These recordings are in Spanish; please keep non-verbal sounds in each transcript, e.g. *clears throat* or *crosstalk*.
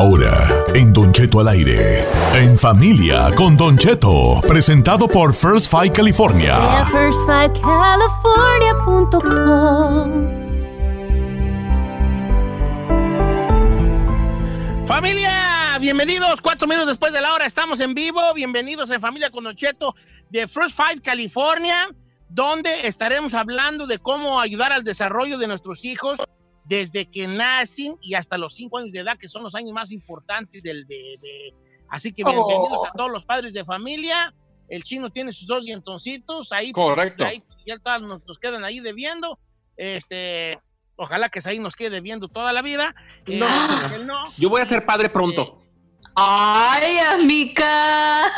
Ahora, en Don Cheto al aire. En familia con Don Cheto. Presentado por First Five California. Familia, bienvenidos. Cuatro minutos después de la hora estamos en vivo. Bienvenidos en Familia con Don Cheto de First Five California, donde estaremos hablando de cómo ayudar al desarrollo de nuestros hijos desde que nacen y hasta los cinco años de edad, que son los años más importantes del bebé. Así que bienvenidos a todos los padres de familia. El chino tiene sus dos dientoncitos. Ahí, pues, Correcto. ahí ya todos nos, nos quedan ahí debiendo. Este, ojalá que ahí nos quede debiendo toda la vida. Eh, no. Yo voy a ser padre pronto. ¡Ay, amiga!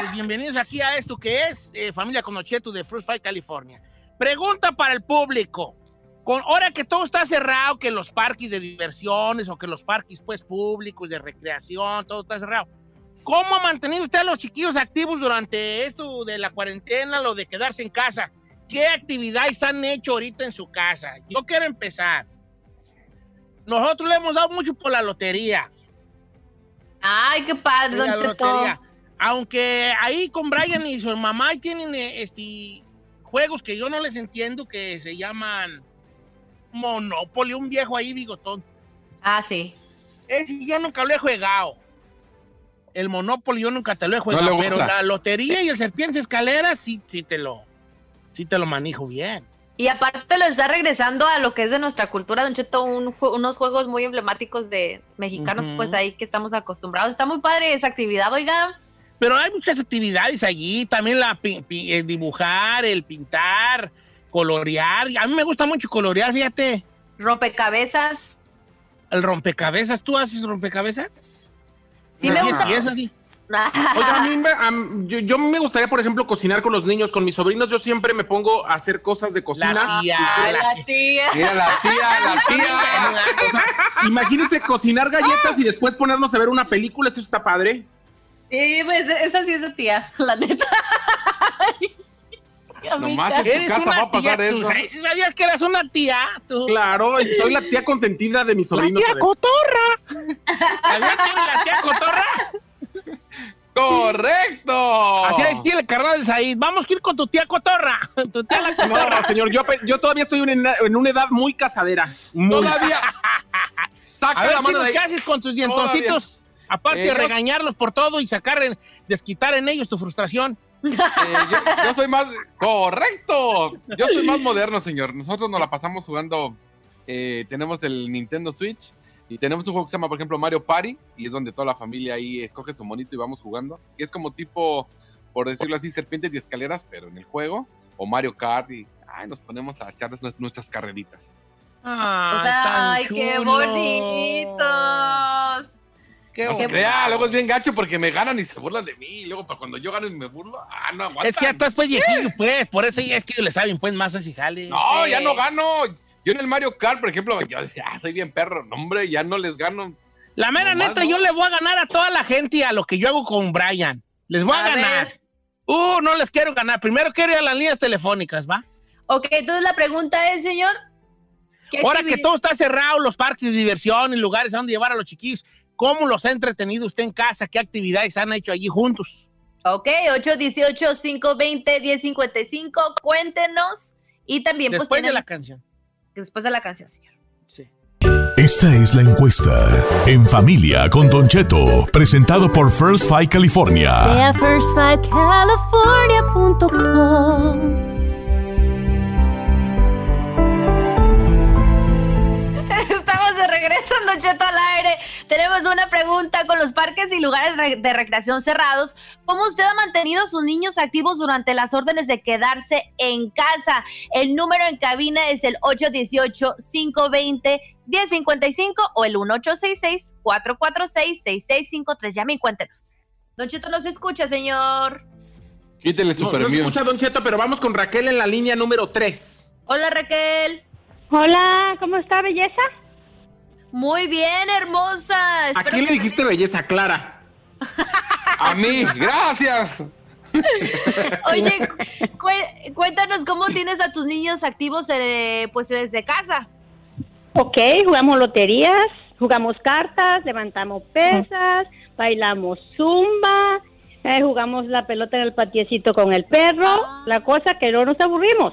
Pues bienvenidos aquí a esto que es eh, Familia Conocheto de Fruit Fight, California. Pregunta para el público. Con, ahora que todo está cerrado, que los parques de diversiones o que los parques pues públicos de recreación, todo está cerrado. ¿Cómo ha mantenido usted a los chiquillos activos durante esto de la cuarentena, lo de quedarse en casa? ¿Qué actividades han hecho ahorita en su casa? Yo quiero empezar. Nosotros le hemos dado mucho por la lotería. ¡Ay, qué padre, Don Cheto! Aunque ahí con Brian y su mamá tienen este, juegos que yo no les entiendo que se llaman Monopoly, un viejo ahí bigotón. Ah, sí. Ese yo nunca lo he jugado. El Monopoly yo nunca te lo he jugado, pero la lotería y el serpiente escalera sí, sí te lo, sí te lo manejo bien. Y aparte lo está regresando a lo que es de nuestra cultura, Don Cheto, un unos juegos muy emblemáticos de mexicanos, pues ahí que estamos acostumbrados. Está muy padre esa actividad, oiga. Pero hay muchas actividades allí, también la pi- pi- el dibujar, el pintar, colorear. A mí me gusta mucho colorear, fíjate. Rompecabezas. El rompecabezas, ¿tú haces rompecabezas? Sí me gusta. Y es así. Oiga, a mí me, a yo, yo me gustaría, por ejemplo, cocinar con los niños. Con mis sobrinos yo siempre me pongo a hacer cosas de cocina. La tía, Ay, la la tía. Mira, la tía, la *laughs* tía. O sea, imagínense cocinar galletas y después ponernos a ver una película, eso está padre. Sí, pues esa sí es de tía, la neta. *laughs* Nomás en tu Eres casa una va a pasar tía, eso. ¿sí sabías que eras una tía? Tú. Claro, soy la tía consentida de mis La sobrinos. tía cotorra. ¿Sabías que eres la tía cotorra? ¡Correcto! Así es, tiene carnal de Said. Vamos a ir con tu tía cotorra. Tu tía la cotorra. No, señor, yo, todavía estoy en una, en una edad muy casadera. Muy. Todavía. *laughs* Saca A ver, la mano chicos, de ahí. ¿qué haces con tus dientoncitos? Aparte Eh, de regañarlos por todo y sacar, en- desquitar en ellos tu frustración. Eh, yo, yo soy más. ¡Correcto! Yo soy más moderno, señor. Nosotros nos la pasamos jugando. eh, tenemos el Nintendo Switch y tenemos un juego que se llama, por ejemplo, Mario Party. Y es donde toda la familia ahí escoge su monito y vamos jugando. Y es como tipo, por decirlo así, serpientes y escaleras, pero en el juego. O Mario Kart. Y ay, nos ponemos a echarles nues- nuestras carreritas. Ah, O sea, tan ay, qué chulo. Qué No se crea, luego es bien gacho porque me ganan y se burlan de mí. Y luego, para cuando yo gano y me burlo, ah, no aguantan. Es que ya estás pues viejillo, pues. Por eso ya es que le saben pues más así, jale. No, ya no gano. Yo en el Mario Kart, por ejemplo, yo decía, ah, soy bien perro. No, hombre, ya no les gano. La mera Nomás neta, no. yo le voy a ganar a toda la gente a lo que yo hago con Brian. Les voy a, A ganar. ver. Uh, no les quiero ganar. Primero quiero ir a las líneas telefónicas, ¿va? Ok, entonces la pregunta es, señor. ¿qué Ahora que todo está cerrado, los parques de diversión y lugares a donde llevar a los chiquillos, ¿cómo los ha entretenido usted en casa? ¿Qué actividades han hecho allí juntos? Ok, 818-520-1055, cuéntenos. Y también, pues, Después de tienen- la canción. después de la canción, señor. Sí. Esta es la encuesta. En familia con Don Cheto. Presentado por First Five California. Ve a firstfivecalifornia.com En Don Cheto al aire. Tenemos una pregunta con los parques y lugares re- de recreación cerrados. ¿Cómo usted ha mantenido a sus niños activos durante las órdenes de quedarse en casa? El número en cabina es el 818-520-1055 o el 1866-446-6653. Llame y cuéntenos. Don Cheto no se escucha, señor. Quítele No, su no se permiso. escucha, Don Cheto, pero vamos con Raquel en la línea número 3. Hola, Raquel. Hola, ¿cómo está, belleza? Muy bien, hermosa. ¿A Espero quién le que- dijiste belleza, Clara? A mí, gracias. *laughs* Oye, cu- cuéntanos cómo tienes a tus niños activos eh, pues desde casa. Ok, jugamos loterías, Jugamos cartas, levantamos pesas, bailamos zumba, eh, jugamos la pelota en el patiecito con el perro. La cosa que no nos aburrimos.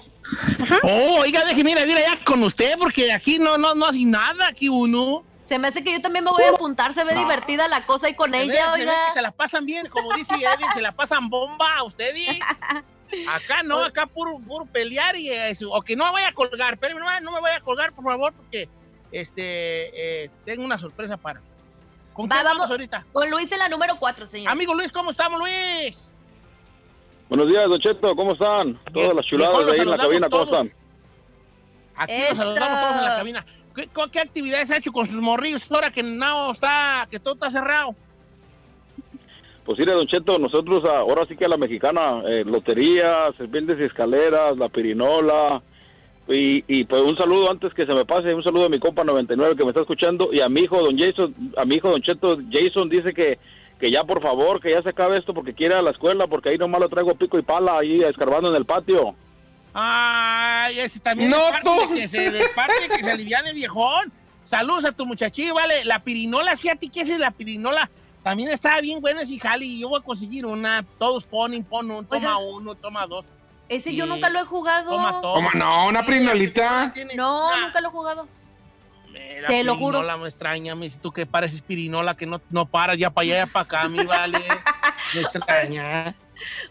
Ajá. Oh, oiga, déjeme ir a vivir allá con usted, porque aquí no, no, no hace nada, aquí uno. Se me hace que yo también me voy a apuntar, se ve divertida la cosa y con Se ve- ella, se ve oiga. que se la pasan bien, como dice Edwin, se la pasan bomba a usted. y- Acá no, acá puro, puro pelear y eso. O que no me vaya a colgar, pero no, me- no me vaya a colgar, por favor, porque este, eh, tengo una sorpresa para usted. ¿Con Va, quién vamos vamos. ahorita? Con Luis en la número 4, señor. Amigo Luis, ¿cómo estamos, Luis? Buenos días, Don Cheto, ¿cómo están? Todas las chuladas de ahí en la cabina, ¿cómo están? Aquí nos saludamos todos en la cabina. ¿Qué, co- qué actividades ha hecho con sus morrillos ahora que no está, que todo está cerrado? Pues mire, Don Cheto, nosotros ah, ahora sí que a la mexicana, eh, loterías, serpientes y escaleras, la pirinola, y, y pues un saludo antes que se me pase, un saludo a mi compa 99 que me está escuchando, y a mi hijo, Don Jason, a mi hijo, Don Cheto, Jason dice que, que ya por favor, que ya se acabe esto porque quiere ir a la escuela, porque ahí nomás lo traigo pico y pala ahí escarbando en el patio. Ay, ese también No, es parte tú. de que se, de parte de que se aliviane el viejón. Saludos a tu muchachillo, vale. La pirinola, fíjate que esa es la pirinola. También está bien buena ese jali y yo voy a conseguir una. Todos ponen, pon un, toma Oiga. uno, toma dos, Ese yo nunca lo he jugado. toma todo. ¿Cómo no? Una prinolita. Tiene No, una- nunca lo he jugado. La Te lo juro. pirinola me extraña, me dice tú que pareces pirinola, que no, no paras ya para allá, ya para acá, mi *laughs* vale. Me extraña.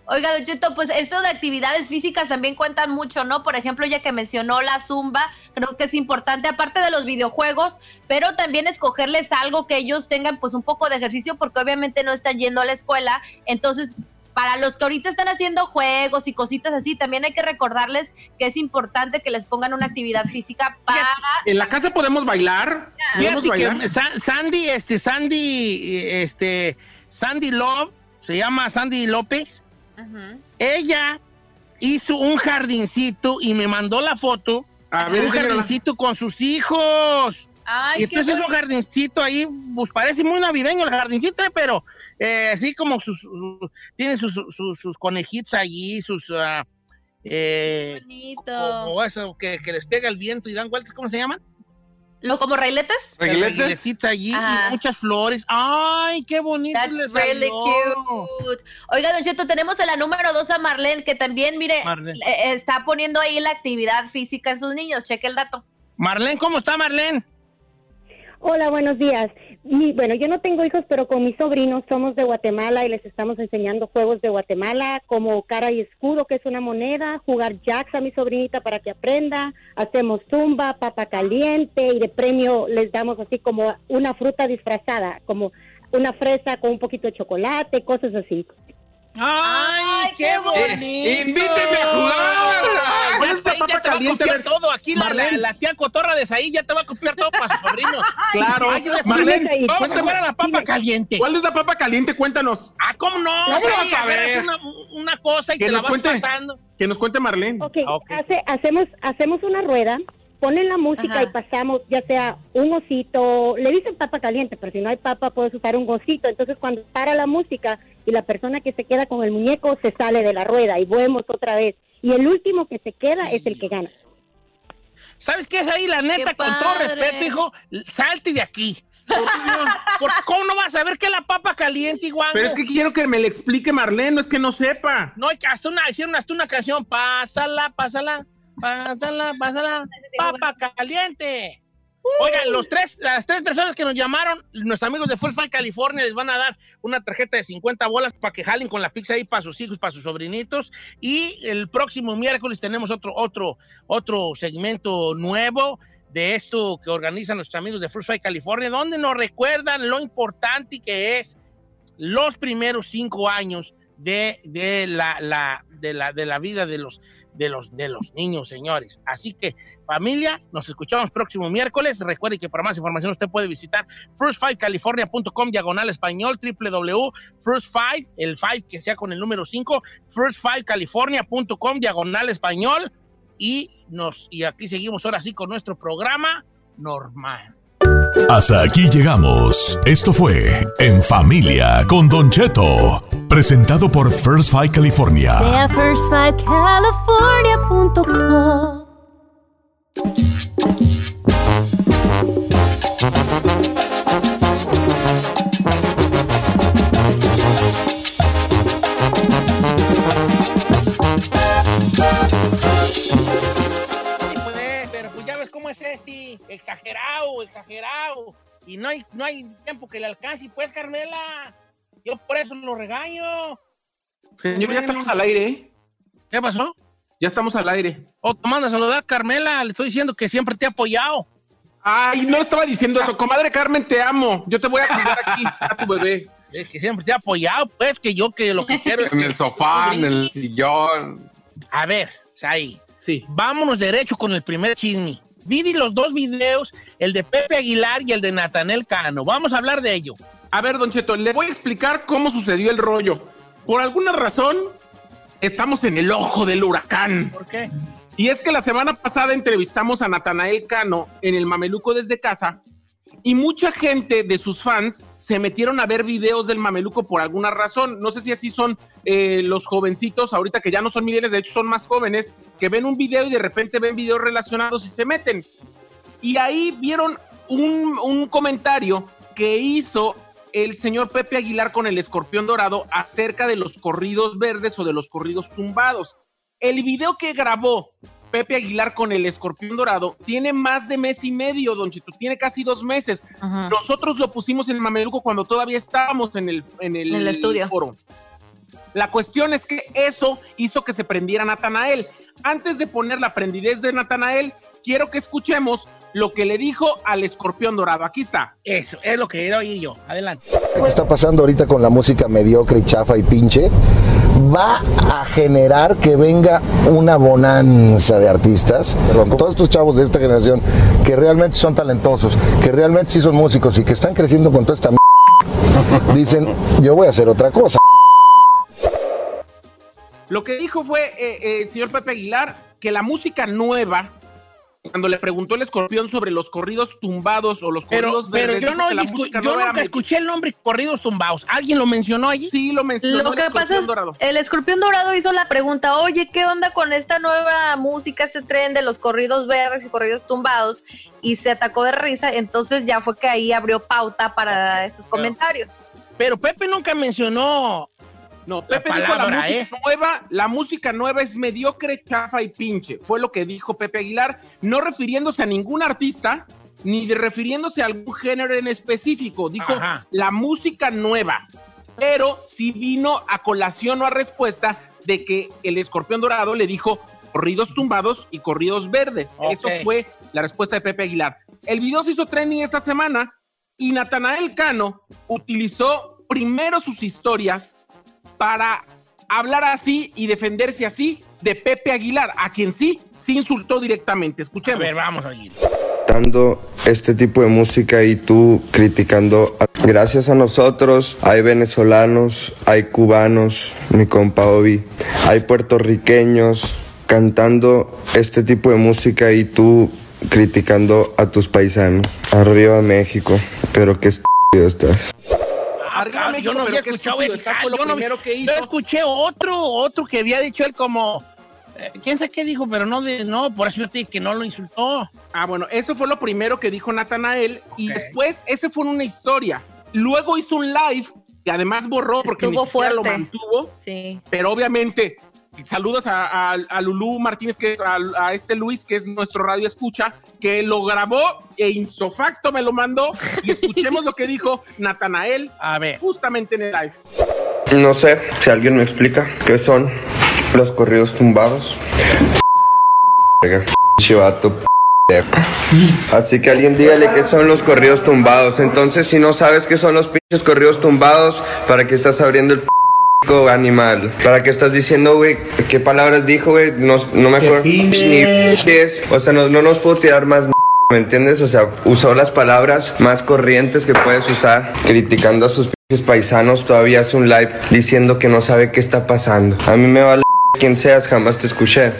Oiga, Don Cheto, pues eso de actividades físicas también cuentan mucho, ¿no? Por ejemplo, ya que mencionó la zumba, creo que es importante, aparte de los videojuegos, pero también escogerles algo que ellos tengan pues un poco de ejercicio, porque obviamente no están yendo a la escuela. Entonces, para los que ahorita están haciendo juegos y cositas así, también hay que recordarles que es importante que les pongan una actividad física para... En la casa podemos bailar. Sandy, este, Sandy, este, Sandy Love, se llama Sandy López. Ujú. Ella hizo un jardincito y me mandó la foto. A ver, un jardincito con sus hijos. Ay, y entonces es un jardincito ahí, pues parece muy navideño el jardincito, pero eh, así como sus, sus- tiene sus, sus, sus conejitos allí, sus, ah, eh, bonito. como eso que, que les pega el viento y dan vueltas, ¿cómo se llaman? ¿Lo como railetes? ¿Reguiletes? Reguilecitos allí Ajá. y muchas flores. ¡Ay, qué bonito That's les really cute. Oiga, Don Cheto, tenemos en la número dos a Marlene, que también, mire, Marlene. eh, está poniendo ahí la actividad física en sus niños. Cheque el dato. Marlene, ¿cómo está Marlene? Hola, buenos días. Mi- bueno, yo no tengo hijos, pero con mis sobrinos somos de Guatemala y les estamos enseñando juegos de Guatemala como cara y escudo, que es una moneda, jugar jacks a mi sobrinita para que aprenda, hacemos zumba, papa caliente y de premio les damos así como una fruta disfrazada, como una fresa con un poquito de chocolate, cosas así. ¡Ay, Ay, qué bonito! Eh, invíteme a jugar. Ya ¿Cuál es está la ahí, papa ya te va a caliente? copiar A todo. Aquí la, la, la tía cotorra de Saí ya te va a copiar todo para su sobrino. *laughs* Claro. Ay, ya. Marlene, Vamos a jugar a la papa caliente. ¿cuál es la papa caliente? Cuéntanos. Ah, ¿cómo no? ¿Cómo Saí, vas a agarras ver? Una, una cosa y Que te la nos vas cuente. pasando. Que nos cuente Marlene. Ok, Ah, ok. hace- hacemos, hacemos una rueda, ponen la música Ajá. y pasamos ya sea un osito, le dicen papa caliente, pero si no hay papa puedes usar un osito. Entonces cuando para la música y la persona que se queda con el muñeco se sale de la rueda y vemos otra vez. Y el último que se queda Sí. es el que gana. ¿Sabes qué es ahí? La neta, con todo respeto, hijo, salte de aquí. Porque ¿Cómo no vas a ver qué es la papa caliente igual? Pero es que quiero que me le explique Marlene, no es que no sepa. No, que hasta una, hicieron hasta una canción. Pásala, pásala, pásala, pásala. Papa caliente. Oigan, los tres, las tres personas que nos llamaron, nuestros amigos de Full Fight California, les van a dar una tarjeta de 50 bolas para que jalen con la pizza ahí para sus hijos, para sus sobrinitos. Y el próximo miércoles tenemos otro, otro, otro segmento nuevo de esto que organizan nuestros amigos de Full Fight California, donde nos recuerdan lo importante que es los primeros cinco años de, de, la, la- de, la, de la vida de los, de, los, de los niños, señores. Así que, familia, nos escuchamos próximo miércoles. Recuerde que para más información usted puede visitar first5california.com diagonal español, www.first5, el 5 que sea con el número 5, first5california.com diagonal español. Y, nos, y aquí seguimos ahora sí con nuestro programa normal. Hasta aquí llegamos. Esto fue En Familia con Don Cheto, presentado por First Five California. Ocupado y no hay, no hay tiempo que le alcance. Pues, Carmela, yo por eso lo regaño. Señor, ya estamos al aire, ¿eh? ¿Qué pasó? Ya estamos al aire. Oh, te manda a saludar, Carmela. Le estoy diciendo que siempre te he apoyado. Ay, no estaba diciendo eso. Comadre Carmen, te amo. Yo te voy a cuidar aquí a tu bebé. Es que siempre te he apoyado, pues, que yo que lo que *laughs* quiero es En que- el sofá, en el sillón. A ver, Sai, Sí. vámonos derecho con el primer chisme. Vi los dos videos, el de Pepe Aguilar y el de Natanel Cano. Vamos a hablar de ello. A ver, Don Cheto, le voy a explicar cómo sucedió el rollo. Por alguna razón, estamos en el ojo del huracán. ¿Por qué? Y es que la semana pasada entrevistamos a Natanael Cano en el Mameluco desde casa y mucha gente de sus fans se metieron a ver videos del Mameluco por alguna razón. No sé si así son eh, los jovencitos, ahorita que ya no son milenios, de hecho son más jóvenes, que ven un video y de repente ven videos relacionados y se meten. Y ahí vieron un, un comentario que hizo el señor Pepe Aguilar con el escorpión dorado acerca de los corridos verdes o de los corridos tumbados. El video que grabó Pepe Aguilar con el escorpión dorado tiene más de mes y medio, Don Chito, tiene casi dos meses. Nosotros lo pusimos en el Mameluco cuando todavía estábamos en el, en el, En el estudio. foro. La cuestión es que eso hizo que se prendiera Natanael. Antes de poner la prendidez de Natanael, quiero que escuchemos lo que le dijo al escorpión dorado. Aquí está. Eso, es lo que era oír yo. Adelante. ¿Qué está pasando ahorita con la música mediocre y chafa y pinche? Va a generar que venga una bonanza de artistas. Perdón, todos estos chavos de esta generación que realmente son talentosos, que realmente sí son músicos y que están creciendo con toda esta m dicen, yo voy a hacer otra cosa. Lo que dijo fue eh, eh, el señor Pepe Aguilar que la música nueva, cuando le preguntó el escorpión sobre los corridos tumbados o los Pero, corridos pero verdes, yo, no, la música yo era nunca me- escuché el nombre Corridos Tumbados. ¿Alguien lo mencionó allí? Sí, lo mencionó Lo el que pasa escorpión es, dorado. el escorpión dorado hizo la pregunta, oye, ¿qué onda con esta nueva música, este tren de los corridos verdes y corridos tumbados? Y se atacó de risa, entonces ya fue que ahí abrió pauta para estos comentarios. Pero Pepe nunca mencionó. No, Pepe dijo la música ¿eh? nueva, la música nueva es mediocre, chafa y pinche. Fue lo que dijo Pepe Aguilar, no refiriéndose a ningún artista, ni de refiriéndose a algún género en específico. Dijo Ajá. la música nueva. Pero sí vino a colación o a respuesta de que el escorpión dorado le dijo corridos tumbados y corridos verdes. Eso fue la respuesta de Pepe Aguilar. El video se hizo trending esta semana y Natanael Cano utilizó primero sus historias para hablar así y defenderse así de Pepe Aguilar, a quien sí, sí insultó directamente. A Escuchemos. ver, vamos a oír. dando este tipo de música y tú criticando. a- Gracias a nosotros hay venezolanos, hay cubanos, mi compa Obi, hay puertorriqueños cantando este tipo de música y tú criticando a tus paisanos. Arriba México, pero qué estúpido estás. Arriba México, yo no había escuchado ese. lo yo no- primero que Yo hizo. escuché otro, otro que había dicho él como. eh, ¿Quién sabe qué dijo? Pero no, de, no, por eso yo te dije que no lo insultó. Ah, bueno, eso fue lo primero que dijo Natanael y Ok. después ese fue una historia. Luego hizo un live que además borró porque Estuvo ni siquiera lo mantuvo, Sí. pero obviamente saludos a, a, a Lulú Martínez, que es a, a este Luis, que es nuestro radio escucha, que lo grabó e insofacto me lo mandó y escuchemos lo que dijo Natanael A ver. justamente en el live. No sé si alguien me explica qué son los corridos tumbados. Chivato, Así que alguien dígale qué son los corridos tumbados. Entonces, si no sabes qué son los pinches corridos tumbados, ¿para qué estás abriendo el p animal? ¿Para qué estás diciendo, güey? ¿Qué palabras dijo, güey? No, no me acuerdo ni es. O sea, no, no nos puedo tirar más ¿Me entiendes? O sea, usó las palabras más corrientes que puedes usar, criticando a sus paisanos. Todavía hace un live diciendo que no sabe qué está pasando. A mí me vale *laughs* quién seas, jamás te escuché.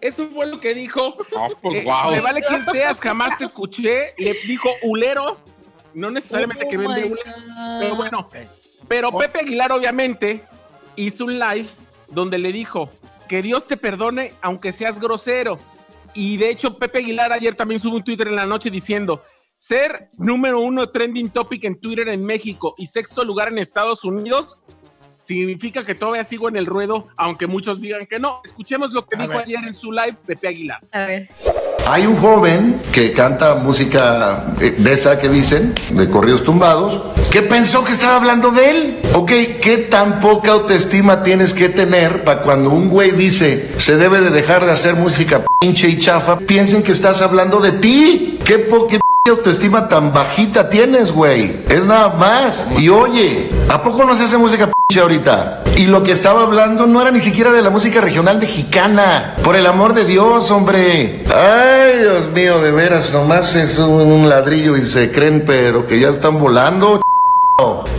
Eso fue lo que dijo. No, pues, Eh, wow. Me vale quien seas, jamás te escuché. Le dijo ulero. No necesariamente que Oh vende my ules, pero bueno. Pero Pepe Aguilar, obviamente, hizo un live donde le dijo que Dios te perdone aunque seas grosero. Y de hecho, Pepe Aguilar ayer también subió un Twitter en la noche diciendo: ser número uno trending topic en Twitter en México y sexto lugar en Estados Unidos significa que todavía sigo en el ruedo, aunque muchos digan que no. Escuchemos lo que A dijo ver. ayer en su live Pepe Aguilar. A ver. Hay un joven que canta música eh, de esa que dicen, de corridos tumbados, que pensó que estaba hablando de él. Ok, ¿qué tan poca autoestima tienes que tener para cuando un güey dice se debe de dejar de hacer música pinche y chafa, piensen que estás hablando de ti? ¿Qué poca autoestima tan bajita tienes, güey? Es nada más. Y oye, ¿a poco no se hace música pinche ahorita? Y lo que estaba hablando no era ni siquiera de la música regional mexicana. Por el amor de Dios, hombre. Ay, Dios mío, de veras, nomás es un, un ladrillo y se creen, pero que ya están volando.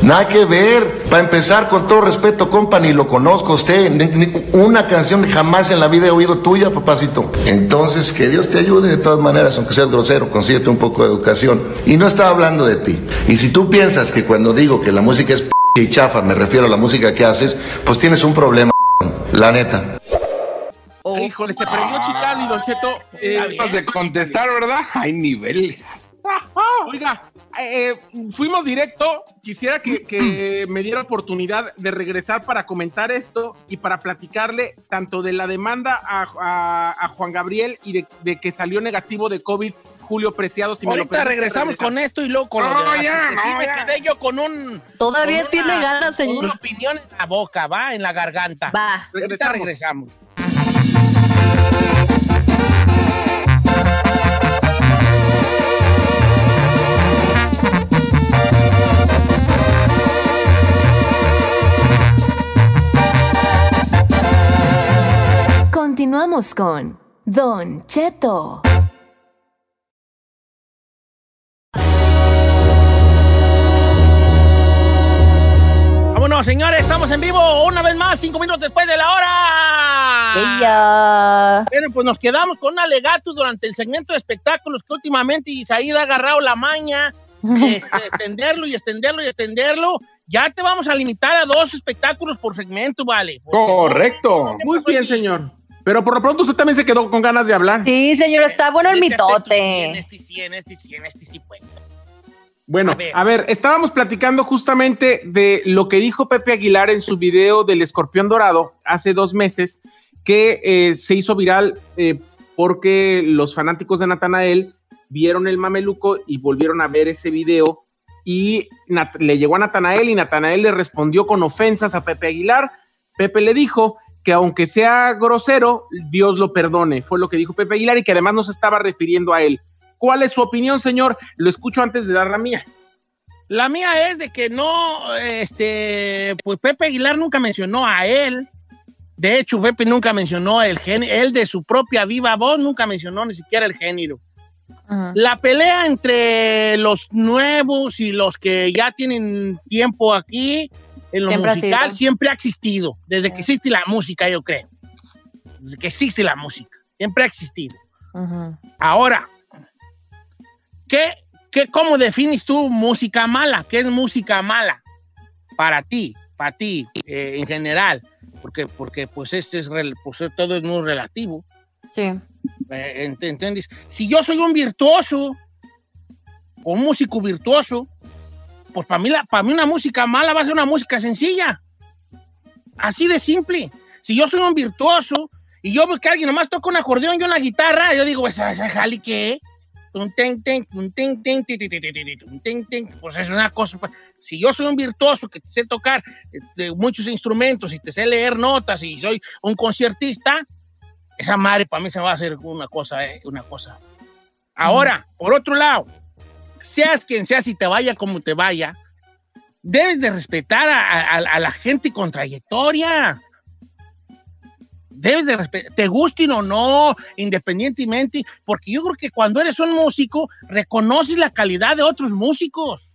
Nada que ver. Para empezar, con todo respeto, compa, ni lo conozco a usted. Ni- ni una canción jamás en la vida he oído tuya, papacito. Entonces, que Dios te ayude de todas maneras, aunque seas grosero, consíguete un poco de educación. Y no estaba hablando de ti. Y si tú piensas que cuando digo que la música es p y chafa, me refiero a la música que haces, pues tienes un problema, la neta. Híjole, se prendió Chicali, Don Cheto. Eh, Antes de contestar, ¿verdad? Hay niveles. Oiga, eh, eh, fuimos directo. Quisiera que, que *clears throat* me diera oportunidad de regresar para comentar esto y para platicarle tanto de la demanda a, a- a Juan Gabriel y de, de que salió negativo de COVID Julio Preciado. Si me lo Ahorita permite, regresamos regresar. con esto y luego con lo No, de la- ya, que sí no, me ya. quedé yo con un... Todavía con tiene una- ganas, Con una señor. opinión en la boca, va, en la garganta. Va. Ahorita Regresamos. regresamos. Continuamos con Don Cheto. Vámonos, señores, estamos en vivo una vez más, cinco minutos después de la hora. Ella. Bueno, pues nos quedamos con un alegato durante el segmento de espectáculos que últimamente Isaíd ha agarrado la maña, *laughs* este, extenderlo y extenderlo y extenderlo. Ya te vamos a limitar a dos espectáculos por segmento, ¿vale? Correcto. Muy bien, señor. Pero por lo pronto usted también se quedó con ganas de hablar. Sí, señor, está bueno el En mitote. este sí, en este sí, en este sí, pues. Bueno, A ver. a ver, estábamos platicando justamente de lo que dijo Pepe Aguilar en su video del escorpión dorado hace dos meses, que eh, se hizo viral eh, porque los fanáticos de Natanael vieron el mameluco y volvieron a ver ese video y Nat- le llegó a Natanael y Natanael le respondió con ofensas a Pepe Aguilar. Pepe le dijo que aunque sea grosero, Dios lo perdone. Fue lo que dijo Pepe Aguilar y que además no se estaba refiriendo a él. ¿Cuál es su opinión, señor? Lo escucho antes de dar la mía. La mía es de que no, este, pues Pepe Aguilar nunca mencionó a él. De hecho, Pepe nunca mencionó el género, él de su propia viva voz nunca mencionó ni siquiera el género. Ajá. La pelea entre los nuevos y los que ya tienen tiempo aquí en lo Siempre musical siempre ha existido, desde que existe la música, yo creo. Desde que existe la música, siempre ha existido. Ahora, ¿qué, qué, ¿cómo defines tú música mala? ¿Qué es música mala para ti, para ti eh, en general? Porque, porque pues este es pues, todo es muy relativo. Sí. Eh, ent- ¿Entiendes? Si yo soy un virtuoso, o un músico virtuoso, pues para mí, la- para mí una música mala va a ser una música sencilla. Así de simple. Si yo soy un virtuoso y yo veo que alguien nomás toca un acordeón y una guitarra, yo digo, ¿esa, esa jali ten. Pues es una cosa. pues, Si yo soy un virtuoso que sé tocar este, muchos instrumentos y te sé leer notas y soy un conciertista, esa madre para mí se va a hacer una cosa, eh, una cosa. Ahora, por otro lado, seas quien seas y te vaya como te vaya, debes de respetar a, la gente con trayectoria. Debes de respetar, te gusten o no, independientemente, porque yo creo que cuando eres un músico, reconoces la calidad de otros músicos.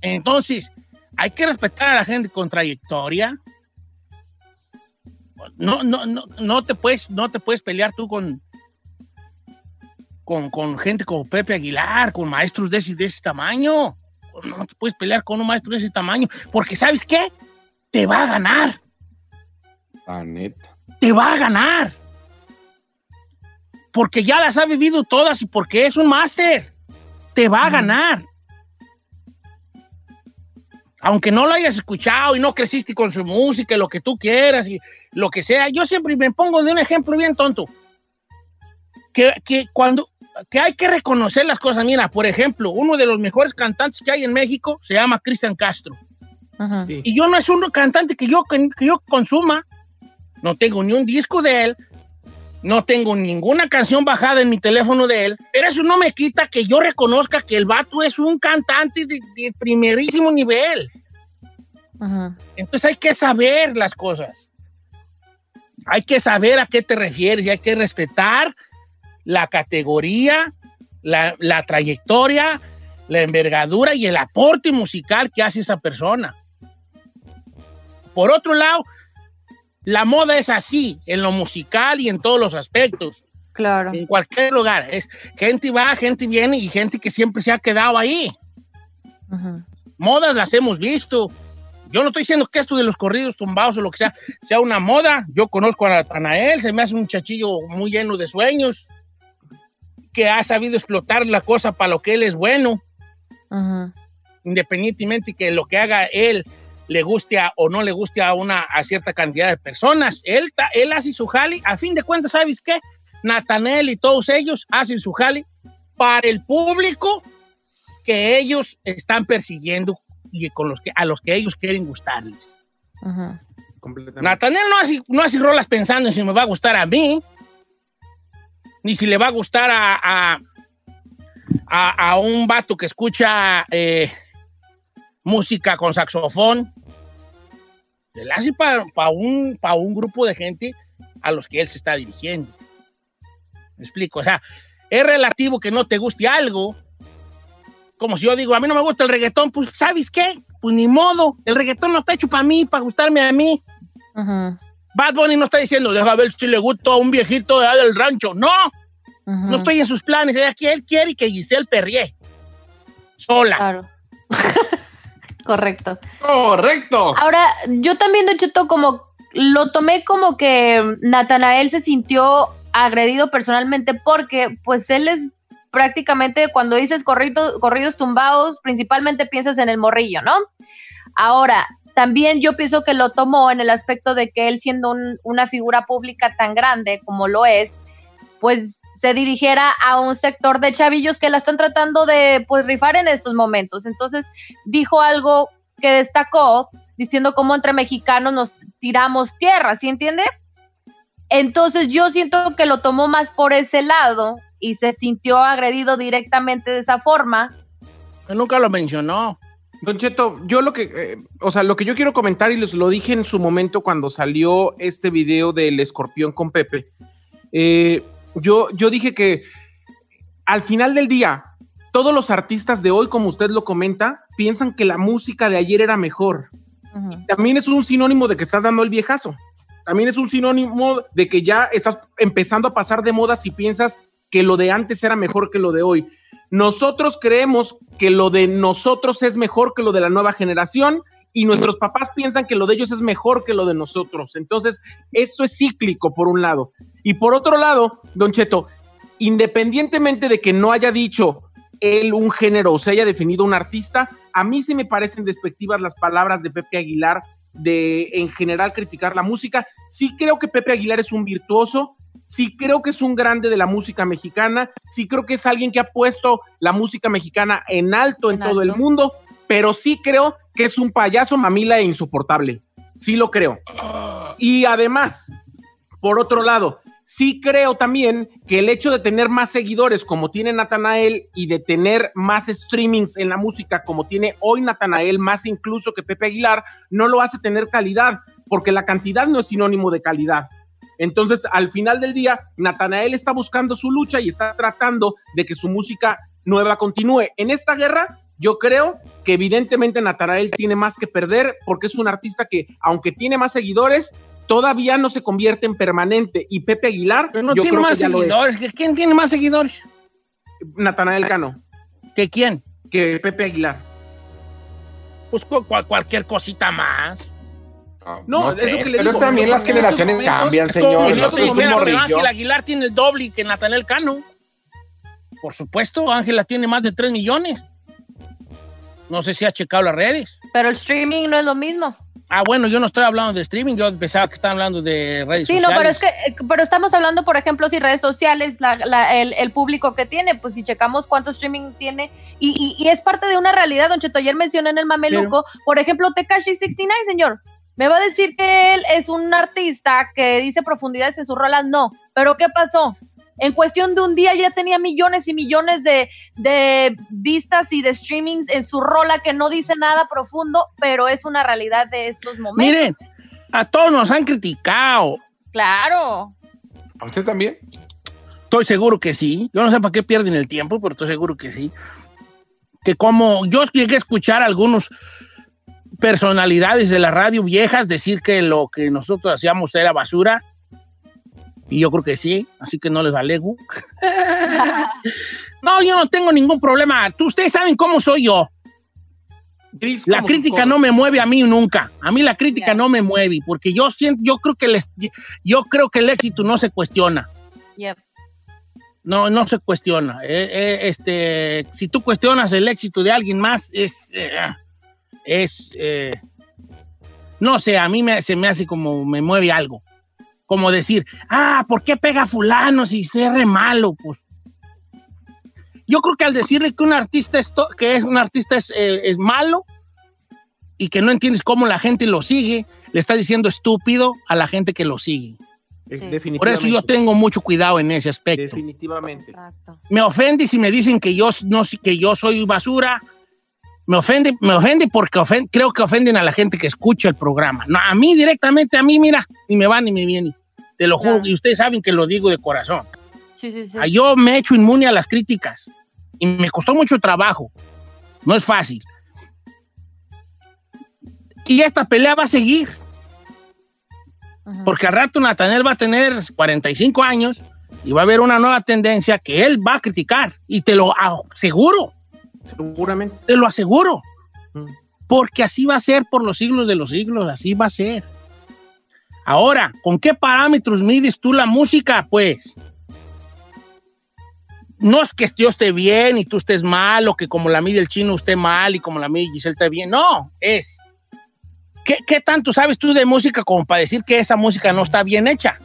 Entonces, hay que respetar a la gente con trayectoria. No, no, no, no te puedes, no te puedes pelear tú con, con, con gente como Pepe Aguilar, con maestros de ese, de ese tamaño. No te puedes pelear con un maestro de ese tamaño, porque ¿sabes qué? Te va a ganar, La neta. te va a ganar. Porque ya las ha vivido todas y porque es un máster. Te va a ganar. Aunque no lo hayas escuchado y no creciste con su música, lo que tú quieras y lo que sea. Yo siempre me pongo de un ejemplo bien tonto. que, que cuando que hay que reconocer las cosas. Mira, por ejemplo, uno de los mejores cantantes que hay en México se llama Cristian Castro. Sí. Y yo no es un cantante que yo, que, que yo consuma. No tengo ni un disco de él. No tengo ninguna canción bajada en mi teléfono de él. Pero eso no me quita que yo reconozca que el vato es un cantante de, de primerísimo nivel. Entonces hay que saber las cosas. Hay que saber a qué te refieres y hay que respetar la categoría, la, la trayectoria, la envergadura y el aporte musical que hace esa persona. Por otro lado, la moda es así, en lo musical y en todos los aspectos. Claro. En cualquier lugar. Es gente va, gente viene y gente que siempre se ha quedado ahí. Modas las hemos visto. Yo no estoy diciendo que esto de los corridos tumbados o lo que sea, sea una moda. Yo conozco a Natanael, se me hace un chachillo muy lleno de sueños, que ha sabido explotar la cosa para lo que él es bueno, independientemente que lo que haga él le guste a- o no le guste a una a cierta cantidad de personas. Él, ta- él hace su jali. A fin de cuentas, ¿sabes qué? Natanael y todos ellos hacen su jali para el público que ellos están persiguiendo y con los que, a los que ellos quieren gustarles. Natanel no hace, no hace rolas pensando en si me va a gustar a mí, ni si le va a gustar a, a, a- un vato que escucha eh, música con saxofón. Él hace para un, pa un grupo de gente a los que él se está dirigiendo. Me explico, o sea, es relativo que no te guste algo. Como si yo digo, a mí no me gusta el reggaetón, pues ¿sabes qué? Pues ni modo, el reggaetón no está hecho para mí, para gustarme a mí. Bad Bunny no está diciendo, deja ver si le gusta a un viejito de allá del rancho. No, no estoy en sus planes. Quiere- Él quiere que Giselle Perrier, sola. Claro. *laughs* Correcto. Correcto. Ahora, yo también, Don Cheto, como lo tomé como que Natanael se sintió agredido personalmente porque, pues, él es prácticamente, cuando dices corrido- corridos tumbados, principalmente piensas en el morrillo, ¿no? Ahora, también yo pienso que lo tomó en el aspecto de que él siendo un- una figura pública tan grande como lo es, pues se dirigiera a un sector de chavillos que la están tratando de pues rifar en estos momentos. Entonces dijo algo que destacó diciendo cómo entre mexicanos nos tiramos tierra, ¿sí entiende? Entonces yo siento que lo tomó más por ese lado y se sintió agredido directamente de esa forma. Nunca lo mencionó. Don Cheto, yo lo que, eh, o sea, lo que yo quiero comentar y les lo dije en su momento cuando salió este video del escorpión con Pepe, eh, yo, yo dije que al final del día, todos los artistas de hoy, como usted lo comenta, piensan que la música de ayer era mejor. También es un sinónimo de que estás dando el viejazo. También es un sinónimo de que ya estás empezando a pasar de moda si piensas que lo de antes era mejor que lo de hoy. Nosotros creemos que lo de nosotros es mejor que lo de la nueva generación y nuestros papás piensan que lo de ellos es mejor que lo de nosotros. Entonces, esto es cíclico por un lado. Y por otro lado, Don Cheto, independientemente de que no haya dicho él un género o se haya definido un artista, a mí sí me parecen despectivas las palabras de Pepe Aguilar de en general criticar la música. Sí creo que Pepe Aguilar es un virtuoso, sí creo que es un grande de la música mexicana, sí creo que es alguien que ha puesto la música mexicana en alto en, todo el mundo, pero sí creo que es un payaso mamila e insoportable. Sí lo creo. Y además, por otro lado, sí creo también que el hecho de tener más seguidores como tiene Natanael y de tener más streamings en la música como tiene hoy Natanael, más incluso que Pepe Aguilar, no lo hace tener calidad, porque la cantidad no es sinónimo de calidad. Entonces, al final del día, Natanael está buscando su lucha y está tratando de que su música nueva continúe. En esta guerra, yo creo que evidentemente Natanael tiene más que perder porque es un artista que, aunque tiene más seguidores, todavía no se convierte en permanente. Y Pepe Aguilar, Pero no yo tiene creo más que es. seguidores. ¿Quién tiene más seguidores? Natanael Cano. ¿Que quién? Que Pepe Aguilar. Pues cu- cual- cualquier cosita más. No, es lo que le pero digo. también las generaciones cambian, señor. Si te dijera. Ángel Aguilar tiene el doble que Natanel Cano. Por supuesto, Ángela tiene más de 3 millones. No sé si ha checado las redes. Pero el streaming no es lo mismo. Ah, bueno, yo no estoy hablando de streaming, yo pensaba que estaban hablando de redes Sí, sociales. no, pero es que, eh, pero estamos hablando, por ejemplo, si redes sociales, la- la- el, el público que tiene, pues si checamos cuánto streaming tiene, y, y- y es parte de una realidad, Don Cheto, ayer mencioné en el Mameluco, por ejemplo, Tekashi 69, señor, me va a decir que él es un artista que dice profundidades en sus rolas, no, pero ¿qué pasó? En cuestión de un día ya tenía millones y millones de, de vistas y de streamings en su rola que no dice nada profundo, pero es una realidad de estos momentos. Miren, a todos nos han criticado. Claro. ¿A usted también? Estoy seguro que sí. Yo no sé para qué pierden el tiempo, pero estoy seguro que sí. Que como yo llegué a escuchar algunos personalidades de la radio viejas decir que lo que nosotros hacíamos era basura. Y yo creo que sí, así que no les alego. *laughs* no, yo no tengo ningún problema. Tú, ustedes saben cómo soy yo. La como crítica no me mueve a mí nunca. A mí la crítica no me mueve porque yo siento, yo creo que les, yo creo que el éxito no se cuestiona. Yep. No, no se cuestiona. Eh, eh, este, si tú cuestionas el éxito de alguien más, es, eh, es, eh, no sé, a mí me, se me hace como me mueve algo. Como decir, ah, ¿por qué pega fulano si se re malo? Pues yo creo que al decirle que un artista es, to- que es un artista es, eh, es malo y que no entiendes cómo la gente lo sigue, le estás diciendo estúpido a la gente que lo sigue. Definitivamente. Por eso yo tengo mucho cuidado en ese aspecto. Definitivamente. Me ofende si me dicen que yo, no, que yo soy basura. Me ofende, me ofende porque ofen- creo que ofenden a la gente que escucha el programa. No, a mí directamente, a mí, mira, ni me va ni me viene. Te lo juro, y ustedes saben que lo digo de corazón. Sí, sí, sí. Ah, Yo me he hecho inmune a las críticas y me costó mucho trabajo. No es fácil. Y esta pelea va a seguir. Porque al rato Natanel va a tener 45 años y va a haber una nueva tendencia que él va a criticar. Y te lo aseguro. Seguramente. Te lo aseguro. Mm. Porque así va a ser por los siglos de los siglos. Así va a ser. Ahora, ¿con qué parámetros mides tú la música? Pues no es que yo esté bien y tú estés mal, o que como la mide el chino esté mal y como la mide Giselle esté bien. No, es. ¿Qué, qué tanto sabes tú de música como para decir que esa música no está bien hecha?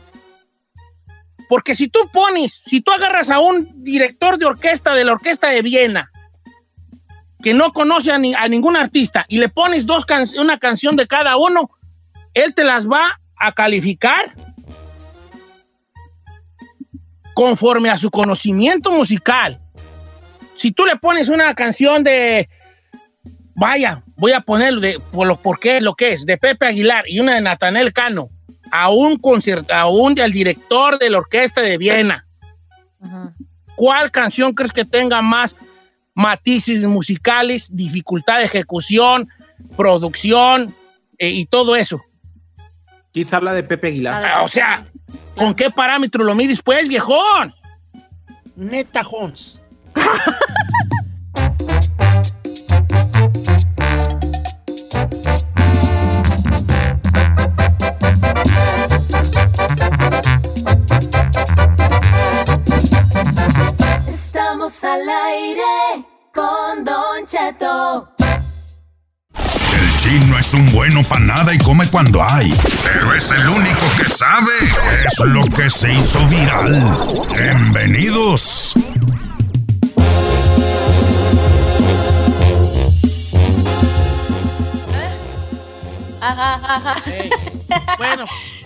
Porque si tú pones, si tú agarras a un director de orquesta de la orquesta de Viena, que no conoce a, ni- a ningún artista, y le pones dos can- una canción de cada uno, él te las va a calificar conforme a su conocimiento musical. Si tú le pones una canción de, vaya, voy a ponerlo de, por lo, porque es lo que es, de Pepe Aguilar y una de Natanel Cano, a un concierto, a un del director de la orquesta de Viena, ¿cuál canción crees que tenga más matices musicales, dificultad de ejecución, producción eh, y todo eso? Quizá habla de Pepe Aguilar. Ah, o sea, ¿con qué parámetro lo mides, pues, viejón? Neta, Jones. *laughs* Estamos al aire con Don Cheto. El chino es un bueno para nada y come cuando hay. Pero es el único que sabe qué es lo que se hizo viral. Bienvenidos. Ajá, ajá. Bueno. *laughs*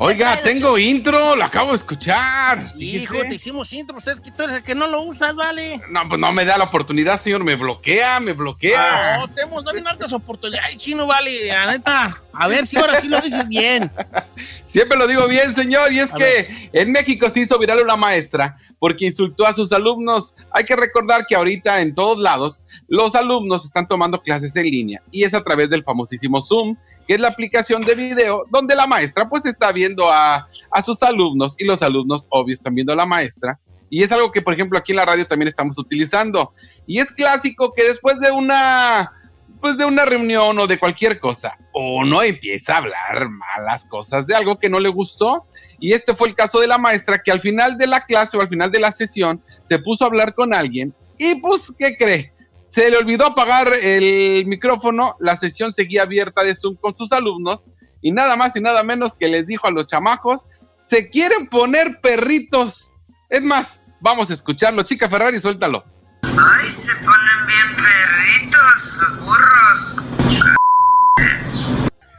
Oiga, tengo intro, lo acabo de escuchar. Hijo, te hicimos intro, pues es que tú eres el que no lo usas, vale. No, pues no me da la oportunidad, señor. Me bloquea, me bloquea. No, te hemos dado hartas oportunidades, chino, vale, la neta. A ver si ahora sí lo dices bien. *laughs* Siempre lo digo bien, señor, y es que en México se hizo viral una maestra porque insultó a sus alumnos. Hay que recordar que ahorita en todos lados los alumnos están tomando clases en línea y es a través del famosísimo Zoom, que es la aplicación de video donde la maestra pues está viendo a, a sus alumnos y los alumnos obvio están viendo a la maestra. Y es algo que, por ejemplo, aquí en la radio también estamos utilizando. Y es clásico que después de una pues de una reunión o de cualquier cosa, uno empieza a hablar malas cosas de algo que no le gustó. Y este fue el caso de la maestra que al final de la clase o al final de la sesión se puso a hablar con alguien y pues, ¿qué cree? Se le olvidó apagar el micrófono, la sesión seguía abierta de Zoom con sus alumnos y nada más y nada menos que les dijo a los chamacos, se quieren poner perritos. Es más, vamos a escucharlo. Chica Ferrari, suéltalo. Ay, se ponen bien perritos los burros.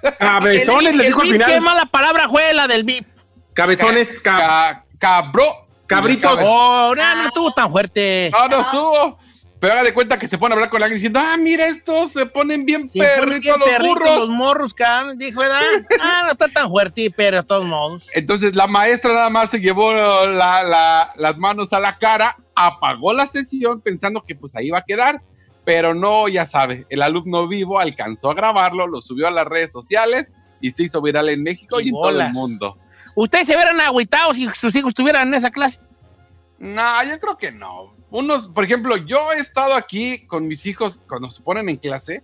*laughs* Cabezones, les dijo al final. Qué mala palabra fue la del VIP. Cabezones, ca- cabro. Cabritos. Oh, no, no estuvo tan fuerte. No, no estuvo. Pero haga de cuenta que se pone a hablar con alguien diciendo, ah, mira, estos se ponen bien Sí, perritos los burros. Los morros, cabrón. Dijo. Ah, no está tan fuerte, pero de todos modos. Entonces la maestra nada más se llevó la- la- las manos a la cara, apagó la sesión pensando que pues ahí iba a quedar, pero no, ya sabe, el alumno vivo alcanzó a grabarlo, lo subió a las redes sociales y se hizo viral en México y, Y en todo el mundo. ¿Ustedes se hubieran agüitado si sus hijos estuvieran en esa clase? No, yo creo que no. Unos, por ejemplo, yo he estado aquí con mis hijos cuando se ponen en clase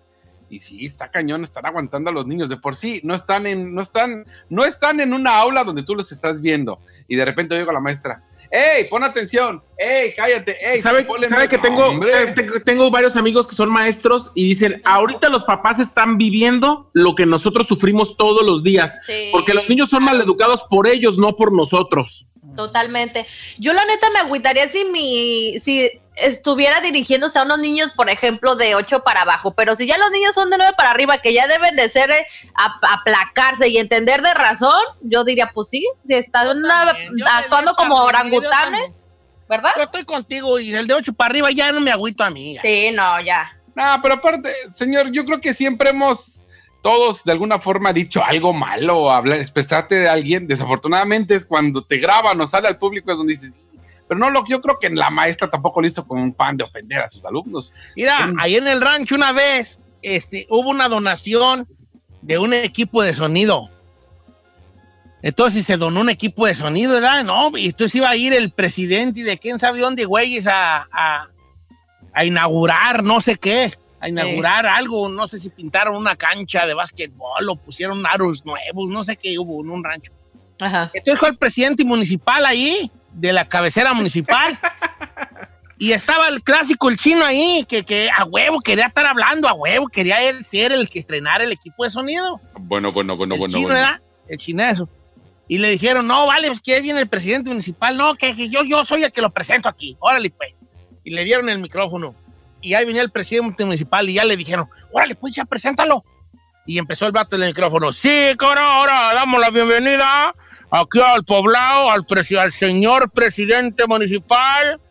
y sí, está cañón, están aguantando a los niños de por sí, no están en, no están, no están en una aula donde tú los estás viendo y de repente oigo a la maestra, ¡Ey, pon atención! ¡Ey, cállate! ¡Ey, ¿Sabe, que tengo, sabe, tengo varios amigos que son maestros y dicen, ahorita los papás están viviendo lo que nosotros sufrimos todos los días, Sí. porque los niños son maleducados por ellos, no por nosotros. Totalmente. Yo la neta me agüitaría si mi, si estuviera dirigiéndose a unos niños, por ejemplo, de 8 para abajo, pero si ya los niños son de 9 para arriba, que ya deben de ser eh, ap- aplacarse y entender de razón, yo diría, pues sí, si están actuando como orangutanes, ¿verdad? Yo estoy contigo y el de 8 para arriba ya no me agüito a mí. ya. Sí, no, ya. No, pero aparte, señor, yo creo que siempre hemos todos de alguna forma dicho algo malo o hablar, expresarte de alguien. Desafortunadamente es cuando te graban o sale al público es donde dices, pero no, lo que yo creo que la maestra tampoco lo hizo con un pan de ofender a sus alumnos. Mira, ahí en el rancho una vez este, hubo una donación de un equipo de sonido. Entonces se donó un equipo de sonido, ¿verdad? No, y entonces iba a ir el presidente y de quién sabe dónde, güeyes, a, a, a inaugurar no sé qué, a inaugurar algo, no sé si pintaron una cancha de básquetbol o pusieron aros nuevos, no sé qué hubo en un rancho. Ajá. Entonces fue el presidente municipal ahí, de la cabecera municipal. *laughs* y estaba el clásico, el chino ahí, que, que a huevo quería estar hablando, a huevo quería él ser el que estrenara el equipo de sonido. Bueno, bueno, bueno, el bueno, chino, bueno. ¿verdad? El chineso. Y le dijeron, no, vale, pues que viene el presidente municipal. No, que, que yo, yo soy el que lo presento aquí. Órale, pues. Y le dieron el micrófono. Y ahí venía el presidente municipal y ya le dijeron, órale, pues ya preséntalo. Y empezó el vato del micrófono. Sí, cabrón, ahora damos la bienvenida aquí al poblado, al, al señor presidente municipal,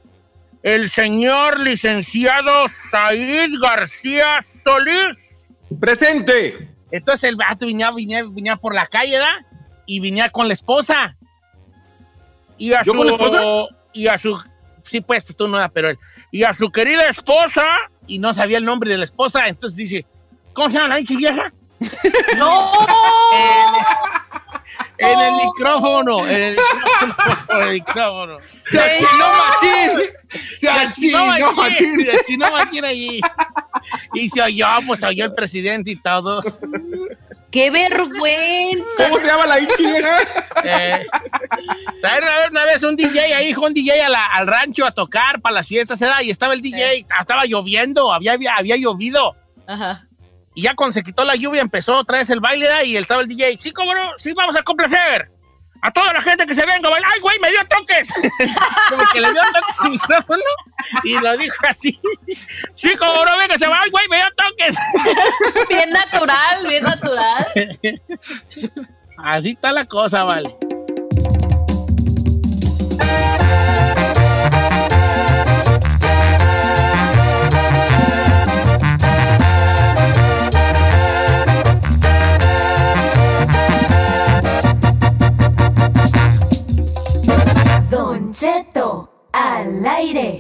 el señor licenciado Said García Solís. ¡Presente! Entonces el vato venía, venía, venía por la calle, ¿verdad? Y venía con la esposa. Y a ¿Yo su... con la esposa? Y a su... Sí, pues, tú no, pero él. Y a su querida esposa, y no sabía el nombre de la esposa, entonces dice, ¿cómo se llama la pinche vieja? *laughs* ¡No! En el micrófono, en el micrófono, en el micrófono. ¡Se achinó machín! ¡Se achinó machín! Se achinó machín allí. Y se oyó, pues se oyó el presidente y todos. ¡Qué vergüenza! ¿Cómo se llama la hinchera? Eh, trajeron una vez- una vez un DJ ahí, un DJ a la- al rancho a tocar para las fiestas, ¿verdad? Y estaba el DJ, estaba lloviendo, había, había, había llovido. Ajá. Y ya cuando se quitó la lluvia empezó otra vez el baile, ¿verdad? Y estaba el DJ, sí, cómo no, sí, vamos a complacer. A toda la gente que se venga a bailar. ¡Ay, güey, me dio toques! *laughs* Como que le dio toques al micrófono y lo dijo así. *laughs* Sí, como no, venga, se va. ¡Ay, güey, me dio toques! Bien natural, bien natural. *laughs* Así está la cosa, vale. Al aire.